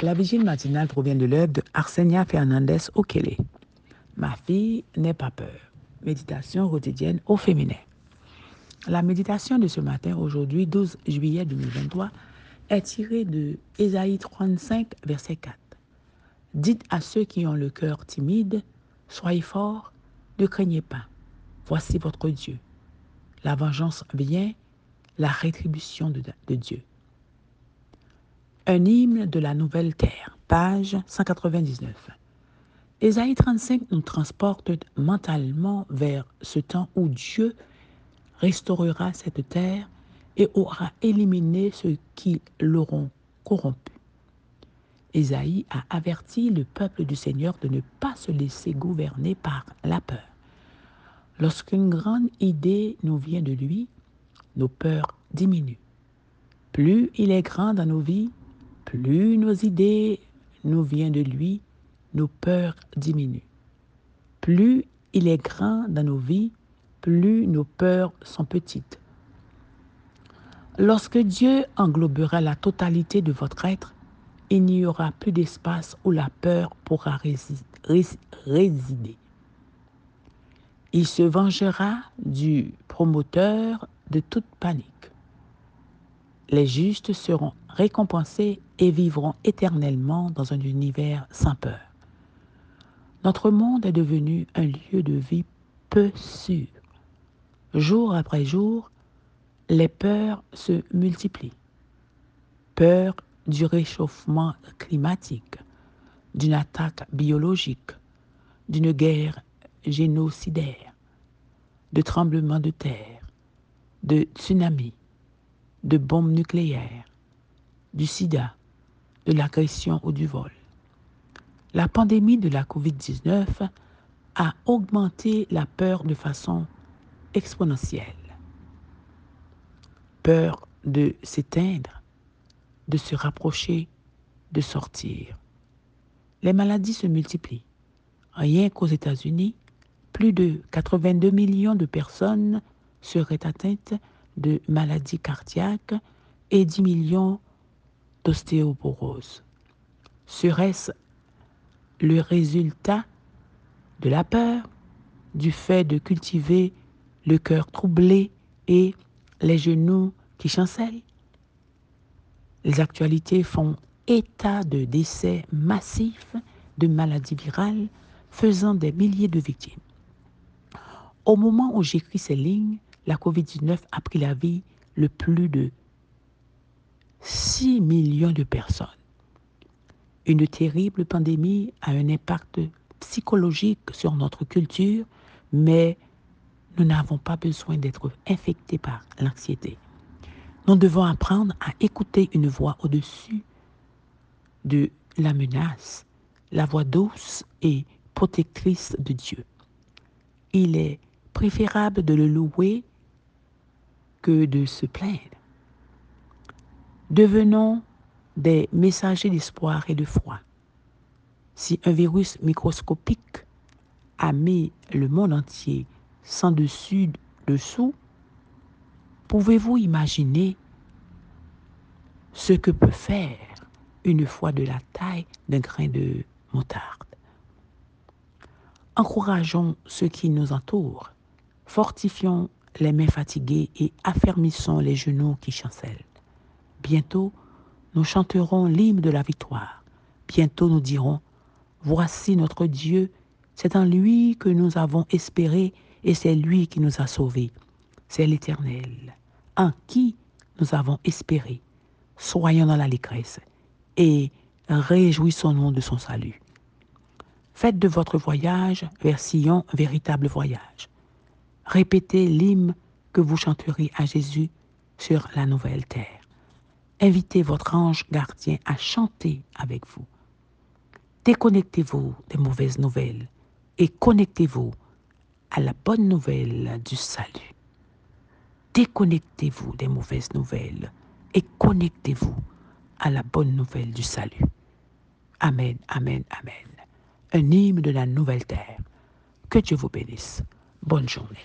La vigile matinale provient de l'œuvre de Arsenia Fernandez Okele. Ma fille n'est pas peur. Méditation quotidienne au féminin. La méditation de ce matin, aujourd'hui 12 juillet 2023, est tirée de Ésaïe 35, verset 4. Dites à ceux qui ont le cœur timide, soyez forts, ne craignez pas. Voici votre Dieu. La vengeance vient, la rétribution de, de Dieu. Un hymne de la Nouvelle Terre, page 199. Ésaïe 35 nous transporte mentalement vers ce temps où Dieu restaurera cette terre et aura éliminé ceux qui l'auront corrompu. Ésaïe a averti le peuple du Seigneur de ne pas se laisser gouverner par la peur. Lorsqu'une grande idée nous vient de lui, nos peurs diminuent. Plus il est grand dans nos vies, plus nos idées nous viennent de lui, nos peurs diminuent. Plus il est grand dans nos vies, plus nos peurs sont petites. Lorsque Dieu englobera la totalité de votre être, il n'y aura plus d'espace où la peur pourra résider. Il se vengera du promoteur de toute panique. Les justes seront récompensés et vivront éternellement dans un univers sans peur. Notre monde est devenu un lieu de vie peu sûr. Jour après jour, les peurs se multiplient. Peur du réchauffement climatique, d'une attaque biologique, d'une guerre génocidaire, de tremblements de terre, de tsunamis, de bombes nucléaires, du sida, de l'agression ou du vol. La pandémie de la COVID-19 a augmenté la peur de façon exponentielle. Peur de s'éteindre, de se rapprocher, de sortir. Les maladies se multiplient. Rien qu'aux États-Unis, plus de 82 millions de personnes seraient atteintes de maladies cardiaques et 10 millions d'ostéoporose. Serait-ce le résultat de la peur, du fait de cultiver le cœur troublé et les genoux qui chancellent? Les actualités font état de décès massifs de maladies virales faisant des milliers de victimes. Au moment où j'écris ces lignes, la COVID-19 a pris la vie de plus de 6 millions de personnes. Une terrible pandémie a un impact psychologique sur notre culture, mais nous n'avons pas besoin d'être infectés par l'anxiété. Nous devons apprendre à écouter une voix au-dessus de la menace, la voix douce et protectrice de Dieu. Il est préférable de le louer que de se plaindre. Devenons des messagers d'espoir et de foi. Si un virus microscopique a mis le monde entier sans dessus dessous, pouvez-vous imaginer ce que peut faire une fois de la taille d'un grain de moutarde? Encourageons ceux qui nous entourent, fortifions les mains fatiguées et affermissons les genoux qui chancellent. Bientôt, nous chanterons l'hymne de la victoire. Bientôt, nous dirons, Voici notre Dieu, c'est en lui que nous avons espéré et c'est lui qui nous a sauvés. C'est l'Éternel, en qui nous avons espéré. Soyons dans l'allégresse et réjouissons-nous de son salut. Faites de votre voyage vers Sion un véritable voyage. Répétez l'hymne que vous chanterez à Jésus sur la nouvelle terre. Invitez votre ange gardien à chanter avec vous. Déconnectez-vous des mauvaises nouvelles et connectez-vous à la bonne nouvelle du salut. Déconnectez-vous des mauvaises nouvelles et connectez-vous à la bonne nouvelle du salut. Amen, amen, amen. Un hymne de la nouvelle terre. Que Dieu vous bénisse. Bonne journée.